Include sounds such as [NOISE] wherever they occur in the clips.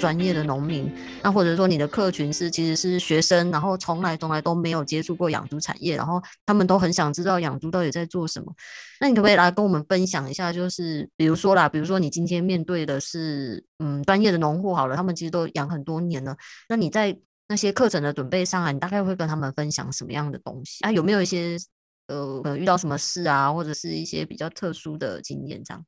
专业的农民，那或者说你的客群是其实是学生，然后从来从来都没有接触过养猪产业，然后他们都很想知道养猪到底在做什么。那你可不可以来跟我们分享一下？就是比如说啦，比如说你今天面对的是嗯专业的农户好了，他们其实都养很多年了，那你在那些课程的准备上啊，你大概会跟他们分享什么样的东西啊？有没有一些呃，可能遇到什么事啊，或者是一些比较特殊的经验这样？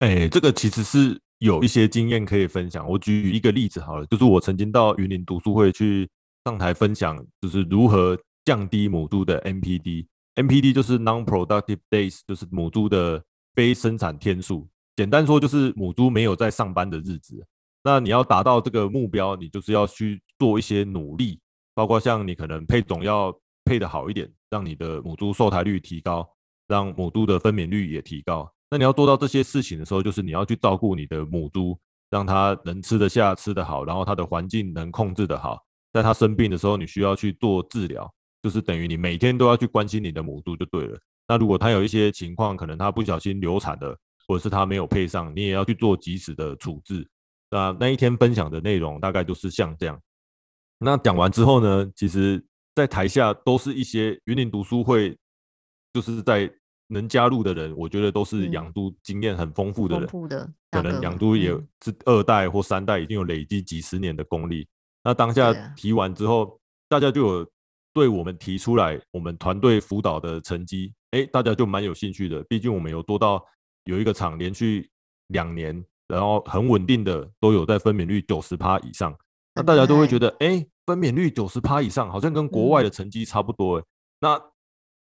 哎、这个其实是有一些经验可以分享。我举一个例子好了，就是我曾经到云林读书会去上台分享，就是如何降低母猪的 NPD。NPD 就是 Non-Productive Days，就是母猪的非生产天数。简单说就是母猪没有在上班的日子。那你要达到这个目标，你就是要去做一些努力，包括像你可能配种要配得好一点，让你的母猪受胎率提高，让母猪的分娩率也提高。那你要做到这些事情的时候，就是你要去照顾你的母猪，让它能吃得下、吃得好，然后它的环境能控制得好。在它生病的时候，你需要去做治疗，就是等于你每天都要去关心你的母猪就对了。那如果它有一些情况，可能它不小心流产了，或者是它没有配上，你也要去做及时的处置。那那一天分享的内容大概就是像这样。那讲完之后呢，其实在台下都是一些云林读书会，就是在。能加入的人，我觉得都是养猪经验很丰富的人，丰富的，可能养猪也是二代或三代，已经有累积几十年的功力。那当下提完之后，大家就有对我们提出来，我们团队辅导的成绩，哎，大家就蛮有兴趣的。毕竟我们有做到有一个厂连续两年，然后很稳定的都有在分娩率九十趴以上。那大家都会觉得，哎，分娩率九十趴以上，好像跟国外的成绩差不多。哎，那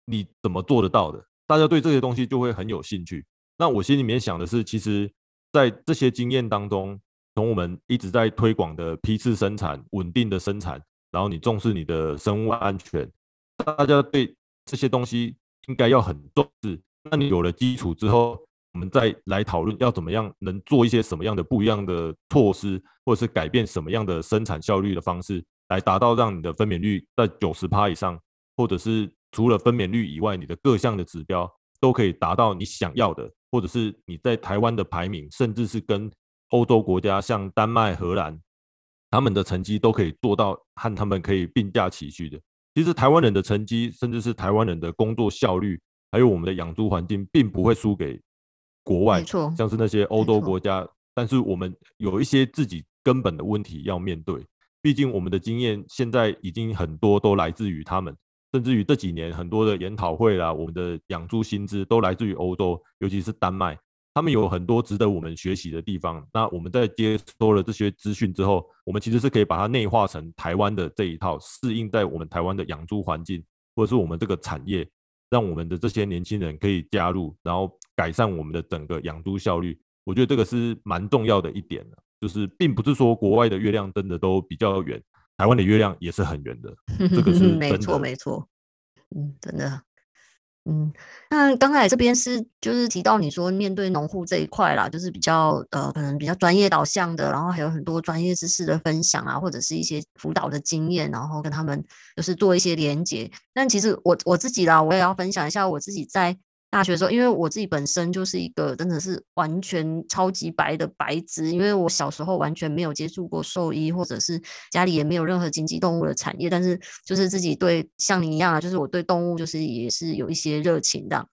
你怎么做得到的？大家对这些东西就会很有兴趣。那我心里面想的是，其实，在这些经验当中，从我们一直在推广的批次生产、稳定的生产，然后你重视你的生物安全，大家对这些东西应该要很重视。那你有了基础之后，我们再来讨论要怎么样能做一些什么样的不一样的措施，或者是改变什么样的生产效率的方式，来达到让你的分娩率在九十趴以上，或者是。除了分娩率以外，你的各项的指标都可以达到你想要的，或者是你在台湾的排名，甚至是跟欧洲国家像丹麦、荷兰，他们的成绩都可以做到和他们可以并驾齐驱的。其实台湾人的成绩，甚至是台湾人的工作效率，还有我们的养猪环境，并不会输给国外，像是那些欧洲国家。但是我们有一些自己根本的问题要面对，毕竟我们的经验现在已经很多都来自于他们。甚至于这几年很多的研讨会啦，我们的养猪薪资都来自于欧洲，尤其是丹麦，他们有很多值得我们学习的地方。那我们在接收了这些资讯之后，我们其实是可以把它内化成台湾的这一套，适应在我们台湾的养猪环境，或者是我们这个产业，让我们的这些年轻人可以加入，然后改善我们的整个养猪效率。我觉得这个是蛮重要的一点，就是并不是说国外的月亮真的都比较远。台湾的月亮也是很圆的，[LAUGHS] 这个是没错没错，嗯，真的，嗯，那刚才这边是就是提到你说面对农户这一块啦，就是比较呃可能比较专业导向的，然后还有很多专业知识的分享啊，或者是一些辅导的经验，然后跟他们就是做一些连接。但其实我我自己啦，我也要分享一下我自己在。大学的时候，因为我自己本身就是一个真的是完全超级白的白纸，因为我小时候完全没有接触过兽医，或者是家里也没有任何经济动物的产业，但是就是自己对像你一样啊，就是我对动物就是也是有一些热情的。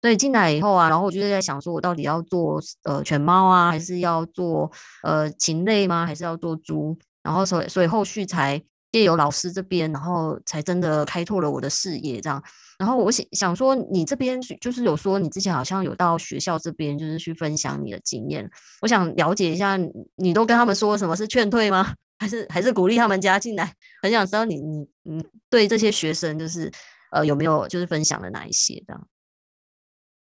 所以进来以后啊，然后我就是在想说，我到底要做呃犬猫啊，还是要做呃禽类吗？还是要做猪？然后所所以后续才借由老师这边，然后才真的开拓了我的视野这样。然后我想想说，你这边就是有说你之前好像有到学校这边，就是去分享你的经验。我想了解一下，你都跟他们说什么是劝退吗？[LAUGHS] 还是还是鼓励他们加进来？很想知道你你你对这些学生就是呃有没有就是分享了哪一些这样？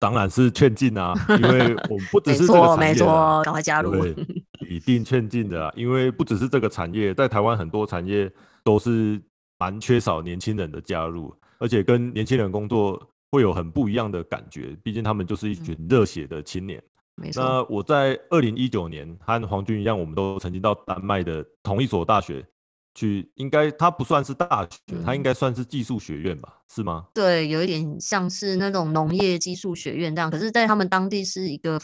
当然是劝进啊，因为我们不 [LAUGHS] 只是这个产业，没错，没错，赶快加入，[LAUGHS] 一定劝进的啊，因为不只是这个产业，在台湾很多产业都是蛮缺少年轻人的加入。而且跟年轻人工作会有很不一样的感觉，毕竟他们就是一群热血的青年。嗯、没错。那我在二零一九年和黄军一样，我们都曾经到丹麦的同一所大学去，应该它不算是大学，嗯、它应该算是技术学院吧？是吗？对，有一点像是那种农业技术学院这样，可是，在他们当地是一个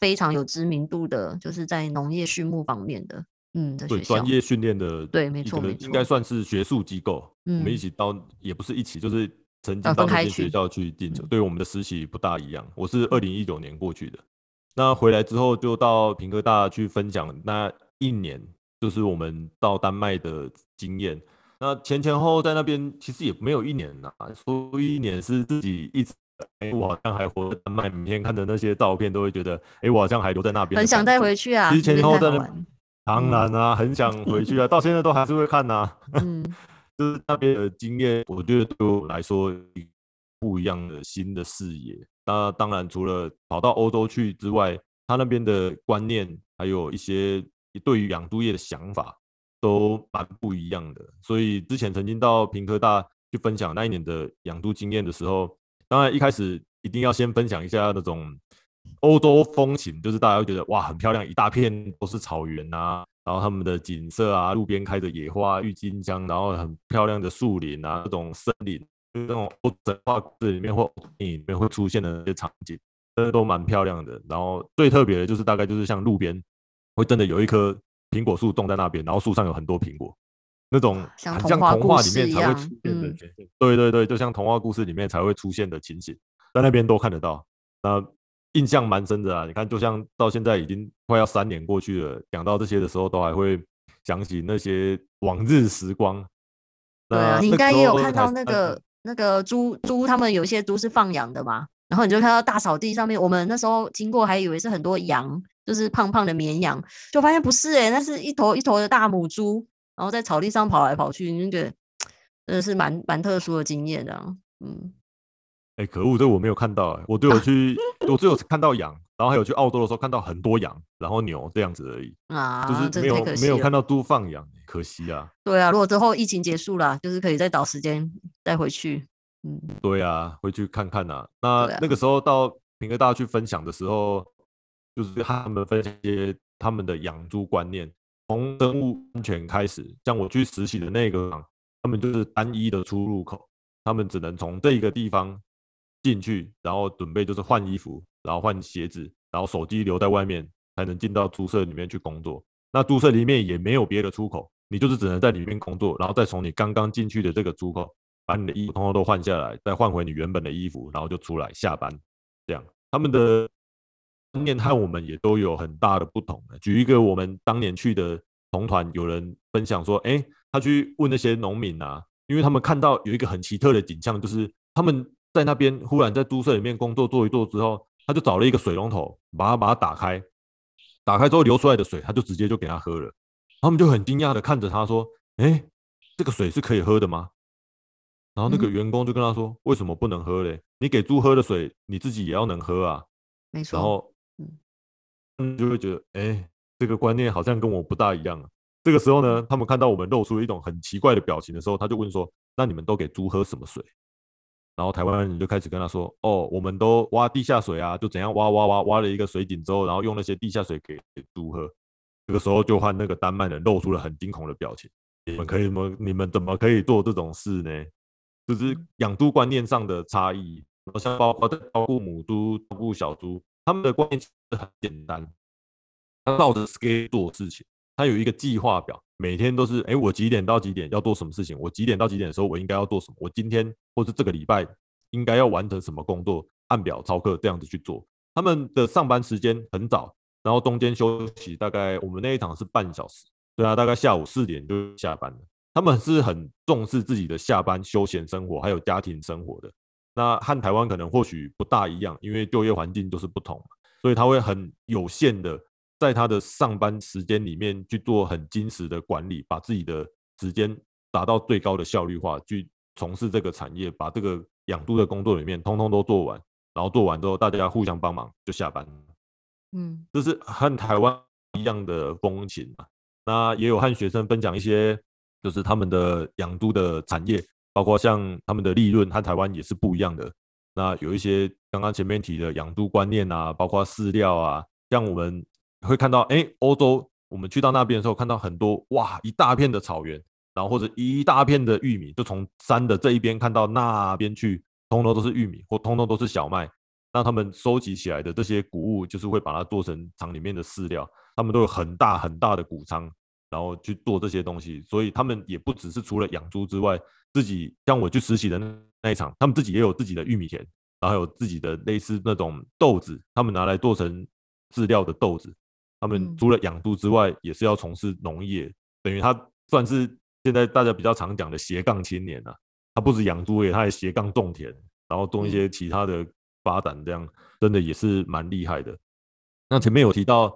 非常有知名度的，就是在农业畜牧方面的，嗯，的学校，专业训练的，对，没错，没错，应该算是学术机构。嗯，我们一起到，也不是一起，就是曾经到那间学校去进修。对，我们的实习不大一样。我是二零一九年过去的，那回来之后就到平科大去分享那一年。就是我们到丹麦的经验，那前前后后在那边其实也没有一年呐，说一年是自己一直，哎，我好像还活在丹麦，每天看的那些照片都会觉得，哎，我好像还留在那边，很想再回去啊。其实前前后后在那，当然啊，很想回去啊，到现在都还是会看呐、啊。嗯，就是那边的经验，我觉得对我来说不一样的新的视野。那当然，除了跑到欧洲去之外，他那边的观念还有一些。对于养猪业的想法都蛮不一样的，所以之前曾经到屏科大去分享那一年的养猪经验的时候，当然一开始一定要先分享一下那种欧洲风情，就是大家会觉得哇，很漂亮，一大片都是草原啊，然后他们的景色啊，路边开着野花、郁金香，然后很漂亮的树林啊，那种森林，就是那种欧神话故事里面或电影里面会出现的那些场景，真的都蛮漂亮的。然后最特别的就是大概就是像路边。会真的有一棵苹果树种在那边，然后树上有很多苹果，那种很像童话里面才会出现的，对对对，就像童话故事里面才会出现的情景，在那边都看得到。那印象蛮深的啊！你看，就像到现在已经快要三年过去了，讲到这些的时候，都还会想起那些往日时光。对啊，你应该也有看到那个那个猪猪，他们有些猪是放养的嘛，然后你就看到大草地上面，我们那时候经过还以为是很多羊。就是胖胖的绵羊，就发现不是哎、欸，那是一头一头的大母猪，然后在草地上跑来跑去，你就觉得真的是蛮蛮特殊的经验的。嗯，哎、欸，可恶，这我没有看到哎、欸，我都有去，[LAUGHS] 我只有看到羊，然后还有去澳洲的时候看到很多羊，然后牛这样子而已啊，就是没有没有看到猪放养，可惜啊。对啊，如果之后疫情结束了，就是可以再找时间再回去。嗯，对啊，回去看看啊。那、啊、那个时候到平哥大家去分享的时候。就是他们分享一些他们的养猪观念，从生物安全开始。像我去实习的那个，他们就是单一的出入口，他们只能从这一个地方进去，然后准备就是换衣服，然后换鞋子，然后手机留在外面，才能进到宿舍里面去工作。那宿舍里面也没有别的出口，你就是只能在里面工作，然后再从你刚刚进去的这个出口，把你的衣服通通都换下来，再换回你原本的衣服，然后就出来下班。这样，他们的。观念和我们也都有很大的不同。举一个我们当年去的同团，有人分享说：“哎，他去问那些农民啊，因为他们看到有一个很奇特的景象，就是他们在那边忽然在猪舍里面工作做一做之后，他就找了一个水龙头，把它把它打开，打开之后流出来的水，他就直接就给他喝了。他们就很惊讶的看着他说：‘哎，这个水是可以喝的吗？’然后那个员工就跟他说：‘嗯、为什么不能喝嘞？你给猪喝的水，你自己也要能喝啊。’没错。然后。嗯，就会觉得，哎、欸，这个观念好像跟我不大一样啊。这个时候呢，他们看到我们露出了一种很奇怪的表情的时候，他就问说：“那你们都给猪喝什么水？”然后台湾人就开始跟他说：“哦，我们都挖地下水啊，就怎样挖挖挖，挖了一个水井之后，然后用那些地下水给猪喝。”这个时候就换那个丹麦人露出了很惊恐的表情：“你们可以吗？你们怎么可以做这种事呢？就是养猪观念上的差异，然后像包括在照顾母猪、照顾小猪。”他们的观念其实很简单，他照着 schedule 做事情，他有一个计划表，每天都是，哎，我几点到几点要做什么事情？我几点到几点的时候我应该要做什么？我今天或是这个礼拜应该要完成什么工作？按表操课这样子去做。他们的上班时间很早，然后中间休息大概我们那一场是半小时，对啊，大概下午四点就下班了。他们是很重视自己的下班休闲生活还有家庭生活的。那和台湾可能或许不大一样，因为就业环境就是不同，所以他会很有限的在他的上班时间里面去做很精实的管理，把自己的时间达到最高的效率化，去从事这个产业，把这个养猪的工作里面通通都做完，然后做完之后大家互相帮忙就下班。嗯，这是和台湾一样的风情嘛。那也有和学生分享一些，就是他们的养猪的产业。包括像他们的利润和台湾也是不一样的。那有一些刚刚前面提的养猪观念啊，包括饲料啊，像我们会看到，哎，欧洲我们去到那边的时候，看到很多哇，一大片的草原，然后或者一大片的玉米，就从山的这一边看到那边去，通通都是玉米或通通都是小麦。那他们收集起来的这些谷物，就是会把它做成厂里面的饲料。他们都有很大很大的谷仓，然后去做这些东西。所以他们也不只是除了养猪之外，自己像我去实习的那一场，他们自己也有自己的玉米田，然后有自己的类似那种豆子，他们拿来做成饲料的豆子。他们除了养猪之外，也是要从事农业，等于他算是现在大家比较常讲的斜杠青年啊。他不止养猪业，他还斜杠种田，然后种一些其他的发展，这样真的也是蛮厉害的。那前面有提到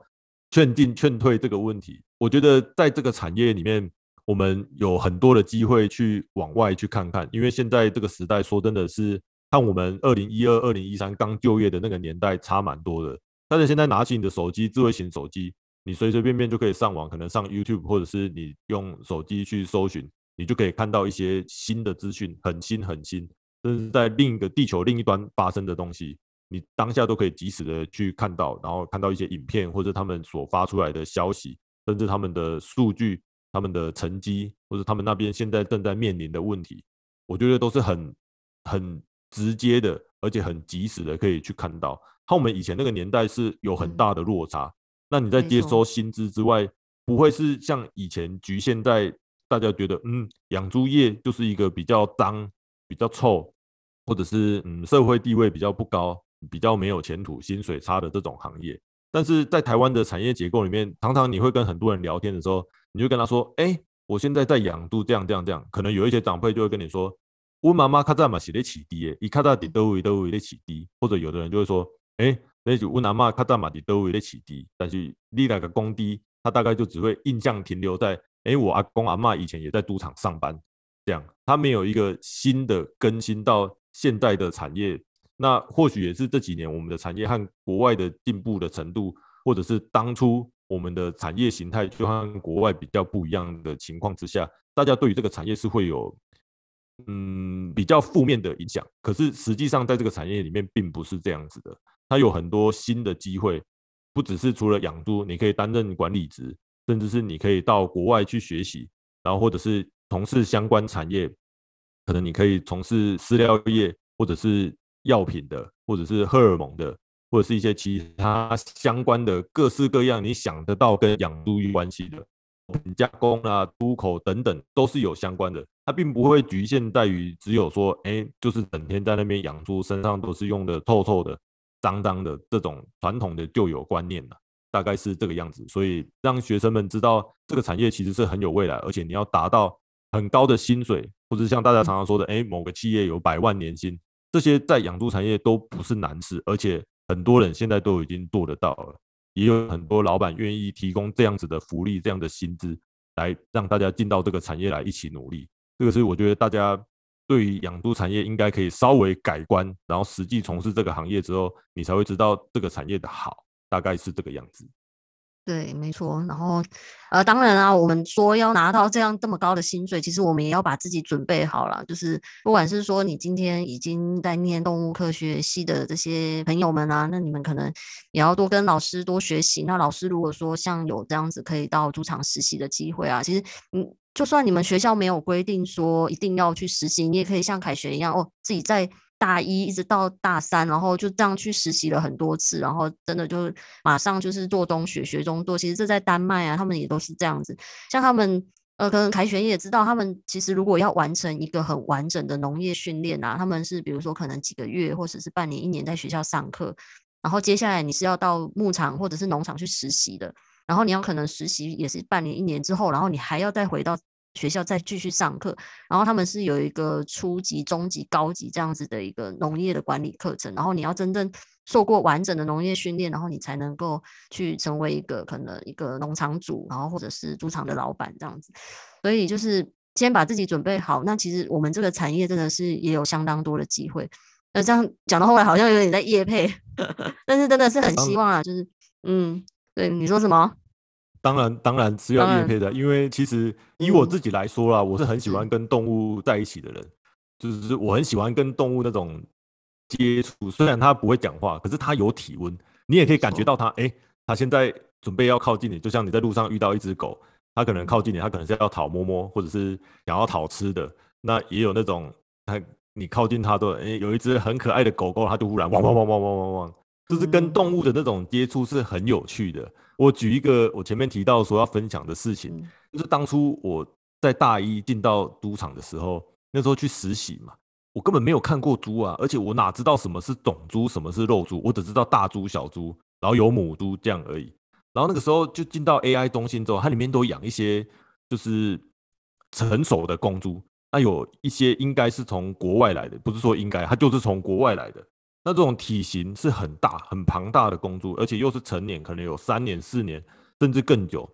劝进劝退这个问题，我觉得在这个产业里面，我们有很多的机会去往外去看看，因为现在这个时代说真的是，看我们二零一二、二零一三刚就业的那个年代差蛮多的。大家现在拿起你的手机，智慧型手机，你随随便便就可以上网，可能上 YouTube，或者是你用手机去搜寻，你就可以看到一些新的资讯，很新很新，甚至在另一个地球另一端发生的东西，你当下都可以及时的去看到，然后看到一些影片或者他们所发出来的消息，甚至他们的数据、他们的成绩，或者他们那边现在正在面临的问题，我觉得都是很很直接的，而且很及时的可以去看到。和我们以前那个年代是有很大的落差。嗯、那你在接收薪资之外，不会是像以前局限在大家觉得，嗯，养猪业就是一个比较脏、比较臭，或者是嗯社会地位比较不高、比较没有前途、薪水差的这种行业。但是在台湾的产业结构里面，常常你会跟很多人聊天的时候，你就跟他说，哎、欸，我现在在养猪，这样这样这样。可能有一些长辈就会跟你说，我妈妈卡在嘛，写得起低，一卡到底都会都会得起低，或者有的人就会说。哎，那就问阿妈，卡在马蒂都为了起低，但是你那个工低，他大概就只会印象停留在，哎，我阿公阿妈以前也在赌场上班，这样，他没有一个新的更新到现在的产业，那或许也是这几年我们的产业和国外的进步的程度，或者是当初我们的产业形态就和国外比较不一样的情况之下，大家对于这个产业是会有，嗯，比较负面的影响。可是实际上在这个产业里面并不是这样子的。它有很多新的机会，不只是除了养猪，你可以担任管理职，甚至是你可以到国外去学习，然后或者是从事相关产业，可能你可以从事饲料业，或者是药品的，或者是荷尔蒙的，或者是一些其他相关的各式各样你想得到跟养猪有关系的加工啊、出口等等，都是有相关的。它并不会局限在于只有说，哎，就是整天在那边养猪，身上都是用的臭臭的。脏脏的这种传统的旧有观念了，大概是这个样子，所以让学生们知道这个产业其实是很有未来，而且你要达到很高的薪水，或者像大家常常说的，哎，某个企业有百万年薪，这些在养猪产业都不是难事，而且很多人现在都已经做得到了，也有很多老板愿意提供这样子的福利、这样的薪资，来让大家进到这个产业来一起努力。这个是我觉得大家。对于养猪产业，应该可以稍微改观，然后实际从事这个行业之后，你才会知道这个产业的好，大概是这个样子。对，没错。然后，呃，当然啊，我们说要拿到这样这么高的薪水，其实我们也要把自己准备好了。就是不管是说你今天已经在念动物科学系的这些朋友们啊，那你们可能也要多跟老师多学习。那老师如果说像有这样子可以到猪场实习的机会啊，其实嗯。就算你们学校没有规定说一定要去实习，你也可以像凯旋一样哦，自己在大一一直到大三，然后就这样去实习了很多次，然后真的就马上就是做东学学中做。其实这在丹麦啊，他们也都是这样子。像他们呃，可能凯旋也知道，他们其实如果要完成一个很完整的农业训练啊，他们是比如说可能几个月或者是半年、一年在学校上课，然后接下来你是要到牧场或者是农场去实习的。然后你要可能实习也是半年一年之后，然后你还要再回到学校再继续上课。然后他们是有一个初级、中级、高级这样子的一个农业的管理课程。然后你要真正受过完整的农业训练，然后你才能够去成为一个可能一个农场主，然后或者是猪场的老板这样子。所以就是先把自己准备好。那其实我们这个产业真的是也有相当多的机会。那这样讲到后来好像有点在业配，[LAUGHS] 但是真的是很希望啊，就是嗯。对，你说什么？当然，当然是要业配的，因为其实以我自己来说啦，嗯、我是很喜欢跟动物在一起的人，就是我很喜欢跟动物那种接触。虽然它不会讲话，可是它有体温，你也可以感觉到它，哎、欸，它现在准备要靠近你，就像你在路上遇到一只狗，它可能靠近你，它可能是要讨摸摸，或者是想要讨吃的。那也有那种，它你靠近它都，哎，有一只很可爱的狗狗，它就忽然汪汪汪汪汪汪汪，就是跟动物的那种接触是很有趣的。我举一个我前面提到说要分享的事情，就是当初我在大一进到赌场的时候，那时候去实习嘛，我根本没有看过猪啊，而且我哪知道什么是种猪，什么是肉猪，我只知道大猪、小猪，然后有母猪这样而已。然后那个时候就进到 AI 中心之后，它里面都养一些就是成熟的公猪，那有一些应该是从国外来的，不是说应该，它就是从国外来的。那这种体型是很大、很庞大的公猪，而且又是成年，可能有三年、四年，甚至更久，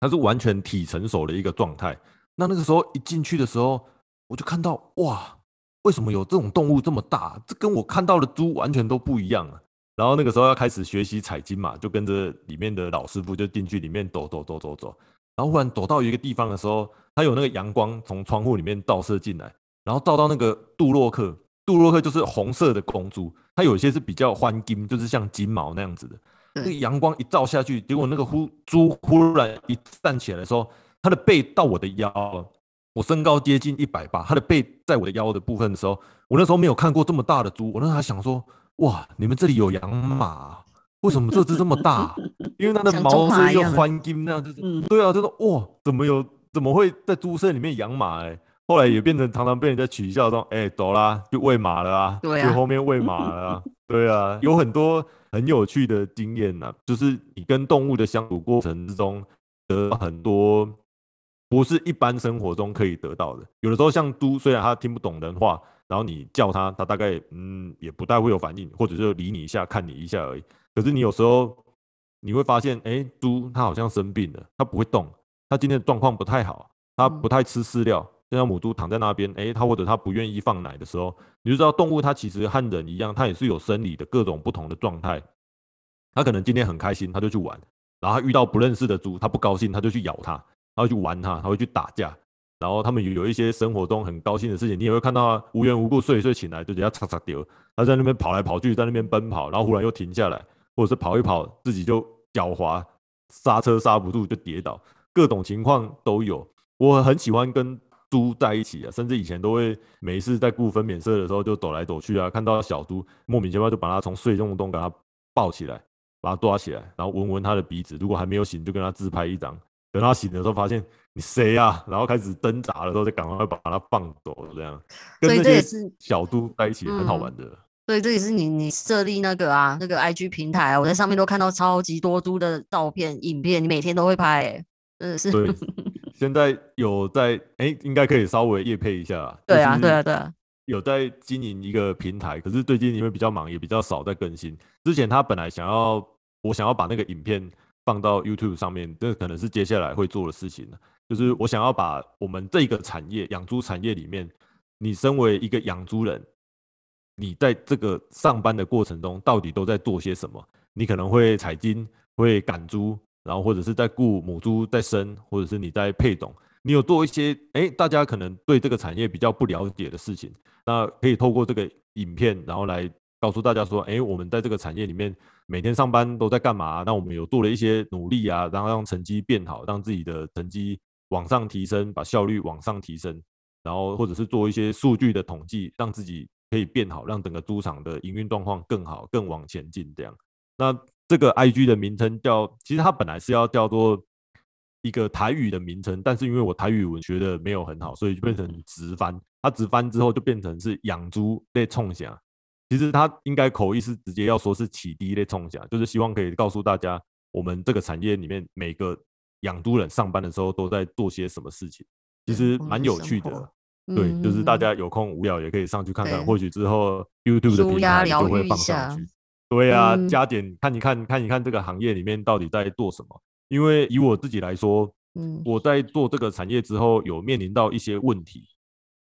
它是完全体成熟的一个状态。那那个时候一进去的时候，我就看到哇，为什么有这种动物这么大？这跟我看到的猪完全都不一样啊！然后那个时候要开始学习采金嘛，就跟着里面的老师傅就进去里面走走走走走，然后忽然走到一个地方的时候，它有那个阳光从窗户里面照射进来，然后照到那个杜洛克，杜洛克就是红色的公猪，它有些是比较欢金，就是像金毛那样子的。那个阳光一照下去，结果那个忽猪忽然一站起来的时候，它的背到我的腰，我身高接近一百八，它的背在我的腰的部分的时候，我那时候没有看过这么大的猪，我那时候还想说。哇！你们这里有养马？为什么这只这么大？[LAUGHS] 因为它的毛色又欢金那样，就是、嗯、对啊，就是哇，怎么有怎么会在猪舍里面养马？哎，后来也变成常常被人家取笑说，哎、欸，走啦，去喂马了啊，去后面喂马了啊，[LAUGHS] 对啊，有很多很有趣的经验呐，就是你跟动物的相处过程之中得很多，不是一般生活中可以得到的。有的时候像猪，虽然它听不懂人话。然后你叫它，它大概嗯也不太会有反应，或者就理你一下，看你一下而已。可是你有时候你会发现，哎，猪它好像生病了，它不会动，它今天的状况不太好，它不太吃饲料。就像母猪躺在那边，哎，它或者它不愿意放奶的时候，你就知道动物它其实和人一样，它也是有生理的各种不同的状态。它可能今天很开心，它就去玩；然后它遇到不认识的猪，它不高兴，它就去咬它，它会去玩它，它会去打架。然后他们有有一些生活中很高兴的事情，你也会看到无缘无故睡一睡醒来就人家嚓嚓丢，它在那边跑来跑去，在那边奔跑，然后忽然又停下来，或者是跑一跑自己就脚滑，刹车刹不住就跌倒，各种情况都有。我很喜欢跟猪在一起啊，甚至以前都会每一次在顾分娩舍的时候就走来走去啊，看到小猪莫名其妙就把它从睡梦中给它抱起来，把它抓起来，然后闻闻它的鼻子，如果还没有醒就跟它自拍一张，等它醒的时候发现。你谁呀、啊？然后开始挣扎的时候，再赶快把它放走，这样。所以这也是小猪在一起很好玩的。对，这也是你你设立那个啊，那个 IG 平台啊，我在上面都看到超级多猪的照片、影片，你每天都会拍、欸，真的是。对，[LAUGHS] 现在有在哎，应该可以稍微业配一下。对啊，对啊，对啊。有在经营一个平台，可是最近因为比较忙，也比较少在更新。之前他本来想要，我想要把那个影片放到 YouTube 上面，这可能是接下来会做的事情。就是我想要把我们这个产业养猪产业里面，你身为一个养猪人，你在这个上班的过程中到底都在做些什么？你可能会采金，会赶猪，然后或者是在雇母猪在生，或者是你在配种，你有做一些哎，大家可能对这个产业比较不了解的事情，那可以透过这个影片，然后来告诉大家说，哎，我们在这个产业里面。每天上班都在干嘛？那我们有做了一些努力啊，然后让成绩变好，让自己的成绩往上提升，把效率往上提升，然后或者是做一些数据的统计，让自己可以变好，让整个猪场的营运状况更好，更往前进。这样，那这个 IG 的名称叫，其实它本来是要叫做一个台语的名称，但是因为我台语文学的没有很好，所以就变成直翻。它直翻之后就变成是养猪在冲响。其实它应该口译是直接要说是启迪的冲下，就是希望可以告诉大家，我们这个产业里面每个养猪人上班的时候都在做些什么事情，其实蛮有趣的。对，就是大家有空无聊也可以上去看看，或许之后 YouTube 的平台就会放上去。对啊，加点看一看，看一看这个行业里面到底在做什么。因为以我自己来说，嗯我在做这个产业之后，有面临到一些问题，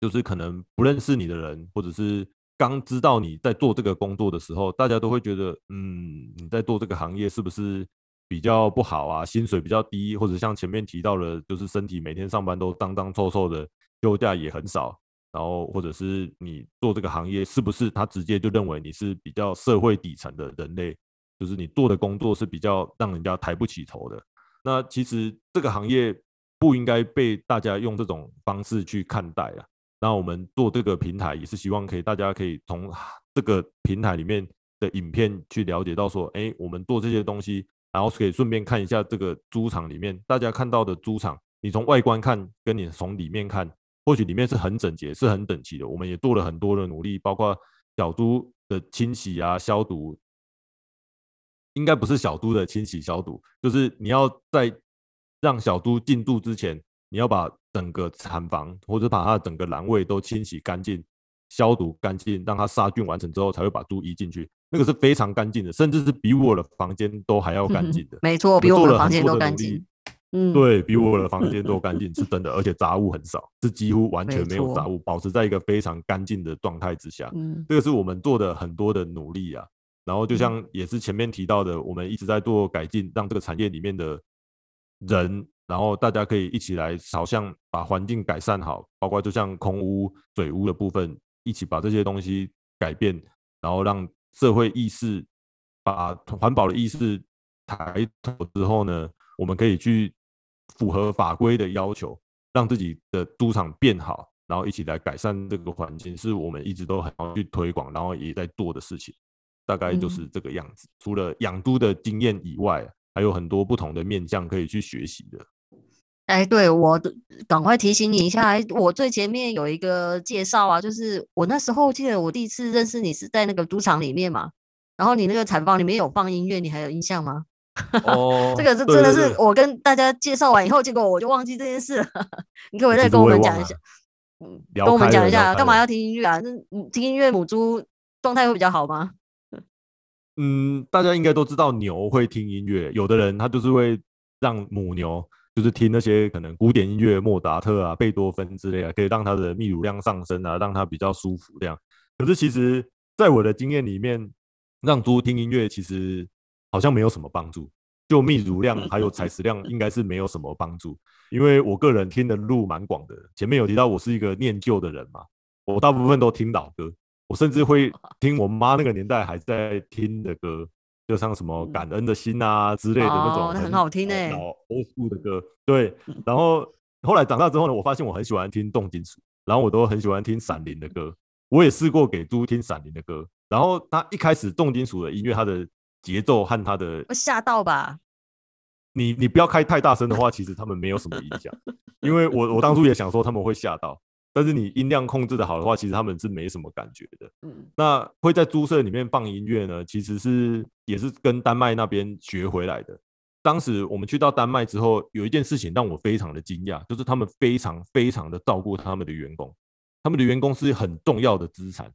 就是可能不认识你的人，或者是。刚知道你在做这个工作的时候，大家都会觉得，嗯，你在做这个行业是不是比较不好啊？薪水比较低，或者像前面提到的，就是身体每天上班都脏脏臭臭的，休假也很少。然后或者是你做这个行业，是不是他直接就认为你是比较社会底层的人类？就是你做的工作是比较让人家抬不起头的。那其实这个行业不应该被大家用这种方式去看待啊。那我们做这个平台也是希望可以大家可以从这个平台里面的影片去了解到说，哎，我们做这些东西，然后可以顺便看一下这个猪场里面大家看到的猪场，你从外观看跟你从里面看，或许里面是很整洁、是很整齐的。我们也做了很多的努力，包括小猪的清洗啊、消毒。应该不是小猪的清洗消毒，就是你要在让小猪进驻之前，你要把整个产房或者把它的整个栏位都清洗干净、消毒干净，让它杀菌完成之后，才会把猪移进去。那个是非常干净的，甚至是比我的房间都还要干净的。没错，比我的房间都干净。嗯，对，比我的房间都干净，是真的，而且杂物很少，是几乎完全没有杂物，保持在一个非常干净的状态之下。嗯，这个是我们做的很多的努力啊。然后就像也是前面提到的，我们一直在做改进，让这个产业里面的人，然后大家可以一起来朝向把环境改善好，包括就像空屋、水屋的部分，一起把这些东西改变，然后让社会意识把环保的意识抬头之后呢，我们可以去符合法规的要求，让自己的猪场变好，然后一起来改善这个环境，是我们一直都很要去推广，然后也在做的事情。大概就是这个样子。嗯、除了养猪的经验以外，还有很多不同的面向可以去学习的。哎，对，我赶快提醒你一下，我最前面有一个介绍啊，就是我那时候记得我第一次认识你是在那个猪场里面嘛，然后你那个产房里面有放音乐，你还有印象吗？哦，[LAUGHS] 这个是真的是我跟大家介绍完以后，结果我就忘记这件事了。[LAUGHS] 你可不可以再跟我们讲一下？嗯，跟我们讲一下，干嘛要听音乐啊？那听音乐母猪状态会比较好吗？[LAUGHS] 嗯，大家应该都知道牛会听音乐，有的人他就是会让母牛就是听那些可能古典音乐，莫扎特啊、贝多芬之类啊，可以让它的泌乳量上升啊，让它比较舒服这样。可是其实，在我的经验里面，让猪听音乐其实好像没有什么帮助，就泌乳量还有采食量应该是没有什么帮助。因为我个人听的路蛮广的，前面有提到我是一个念旧的人嘛，我大部分都听老歌。我甚至会 [LAUGHS] 听我妈那个年代还在听的歌，就像什么《感恩的心》啊之类的那种，很好听诶，老 old school 的歌。对，然后后来长大之后呢，我发现我很喜欢听重金属，然后我都很喜欢听闪灵的歌。我也试过给猪听闪灵的歌，然后他一开始重金属的音乐，它的节奏和它的会吓到吧？你你不要开太大声的话，其实他们没有什么影响，因为我我当初也想说他们会吓到。但是你音量控制的好的话，其实他们是没什么感觉的。嗯，那会在猪舍里面放音乐呢？其实是也是跟丹麦那边学回来的。当时我们去到丹麦之后，有一件事情让我非常的惊讶，就是他们非常非常的照顾他们的员工，他们的员工是很重要的资产。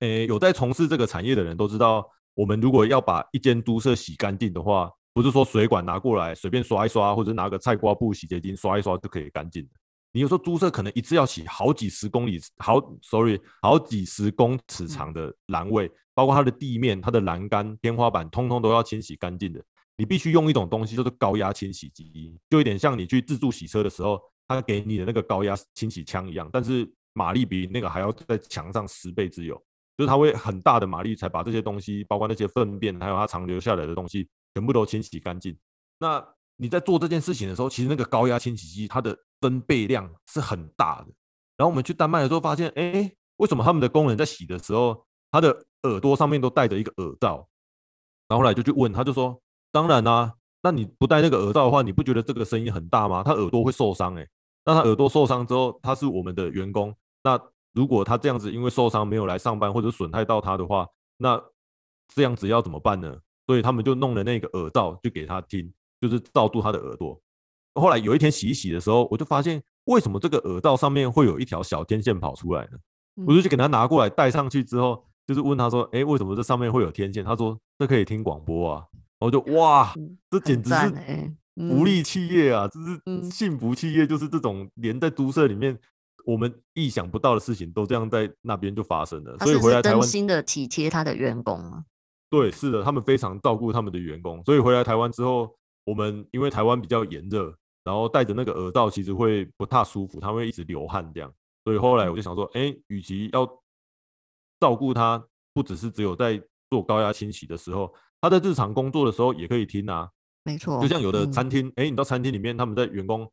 诶，有在从事这个产业的人都知道，我们如果要把一间猪舍洗干净的话，不是说水管拿过来随便刷一刷，或者拿个菜瓜布、洗洁精刷一刷就可以干净的。你有时候猪舍可能一次要洗好几十公里，好，sorry，好几十公尺长的栏位，包括它的地面、它的栏杆、天花板，通通都要清洗干净的。你必须用一种东西，就是高压清洗机，就有点像你去自助洗车的时候，它给你的那个高压清洗枪一样，但是马力比那个还要在强上十倍之有，就是它会很大的马力才把这些东西，包括那些粪便，还有它残留下来的东西，全部都清洗干净。那你在做这件事情的时候，其实那个高压清洗机它的分贝量是很大的，然后我们去丹麦的时候发现，哎，为什么他们的工人在洗的时候，他的耳朵上面都戴着一个耳罩？然后后来就去问，他就说，当然啦，那你不戴那个耳罩的话，你不觉得这个声音很大吗？他耳朵会受伤，哎，那他耳朵受伤之后，他是我们的员工，那如果他这样子因为受伤没有来上班或者损害到他的话，那这样子要怎么办呢？所以他们就弄了那个耳罩，就给他听，就是罩住他的耳朵。后来有一天洗一洗的时候，我就发现为什么这个耳罩上面会有一条小天线跑出来呢？我就去给他拿过来戴上去之后，就是问他说：“哎，为什么这上面会有天线？”他说：“这可以听广播啊。”然后就哇，这简直是福利企业啊！这是幸福企业，就是这种连在猪舍里面我们意想不到的事情都这样在那边就发生了。所以回来台湾，真心的体贴他的员工吗。对，是的，他们非常照顾他们的员工。所以回来台湾之后，我们因为台湾比较炎热。然后戴着那个耳罩，其实会不太舒服，他会一直流汗这样。所以后来我就想说，哎，与其要照顾他，不只是只有在做高压清洗的时候，他在日常工作的时候也可以听啊。没错，就像有的餐厅，哎、嗯，你到餐厅里面，他们在员工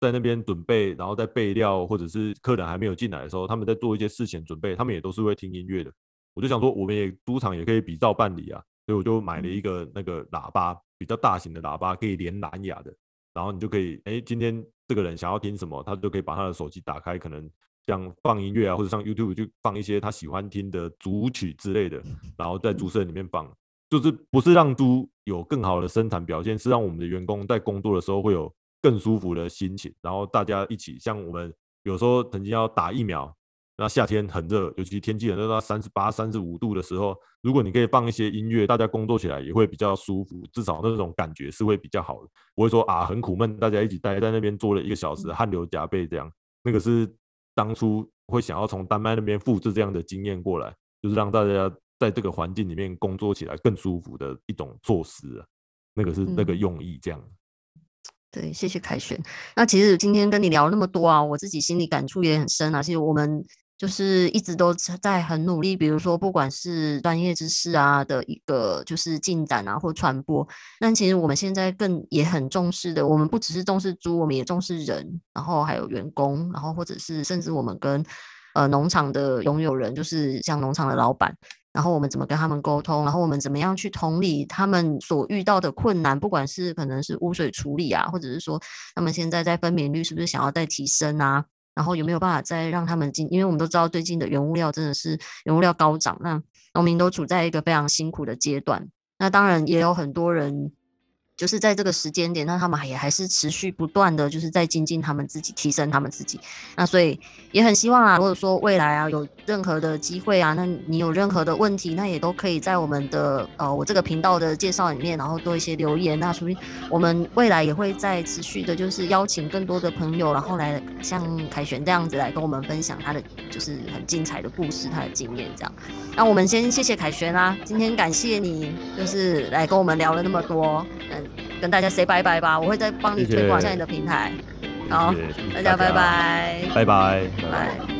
在那边准备，然后在备料，或者是客人还没有进来的时候，他们在做一些事前准备，他们也都是会听音乐的。我就想说，我们也赌场也可以比照办理啊，所以我就买了一个那个喇叭，比较大型的喇叭，可以连蓝牙的。然后你就可以，哎，今天这个人想要听什么，他就可以把他的手机打开，可能像放音乐啊，或者上 YouTube 就放一些他喜欢听的主曲之类的，然后在猪舍里面放，就是不是让猪有更好的生产表现，是让我们的员工在工作的时候会有。更舒服的心情，然后大家一起，像我们有时候曾经要打疫苗，那夏天很热，尤其天气很热到三十八、三十五度的时候，如果你可以放一些音乐，大家工作起来也会比较舒服，至少那种感觉是会比较好的，不会说啊很苦闷，大家一起待在那边坐了一个小时，汗流浃背这样。那个是当初会想要从丹麦那边复制这样的经验过来，就是让大家在这个环境里面工作起来更舒服的一种措施啊，那个是那个用意这样。对，谢谢凯旋。那其实今天跟你聊那么多啊，我自己心里感触也很深啊。其实我们就是一直都在很努力，比如说不管是专业知识啊的一个就是进展啊或传播。但其实我们现在更也很重视的，我们不只是重视猪，我们也重视人，然后还有员工，然后或者是甚至我们跟呃农场的拥有人，就是像农场的老板。然后我们怎么跟他们沟通？然后我们怎么样去同理他们所遇到的困难？不管是可能是污水处理啊，或者是说他们现在在分娩率是不是想要再提升啊？然后有没有办法再让他们进？因为我们都知道最近的原物料真的是原物料高涨，那农民都处在一个非常辛苦的阶段。那当然也有很多人。就是在这个时间点，那他们也还是持续不断的就是在精进他们自己，提升他们自己。那所以也很希望啊，如果说未来啊有任何的机会啊，那你有任何的问题，那也都可以在我们的呃我这个频道的介绍里面，然后做一些留言。那所以我们未来也会再持续的，就是邀请更多的朋友，然后来像凯旋这样子来跟我们分享他的就是很精彩的故事，他的经验这样。那我们先谢谢凯旋啦，今天感谢你就是来跟我们聊了那么多，嗯。跟大家 say 拜拜吧，我会再帮你推广一下你的平台。好，大家拜拜，拜拜，拜拜。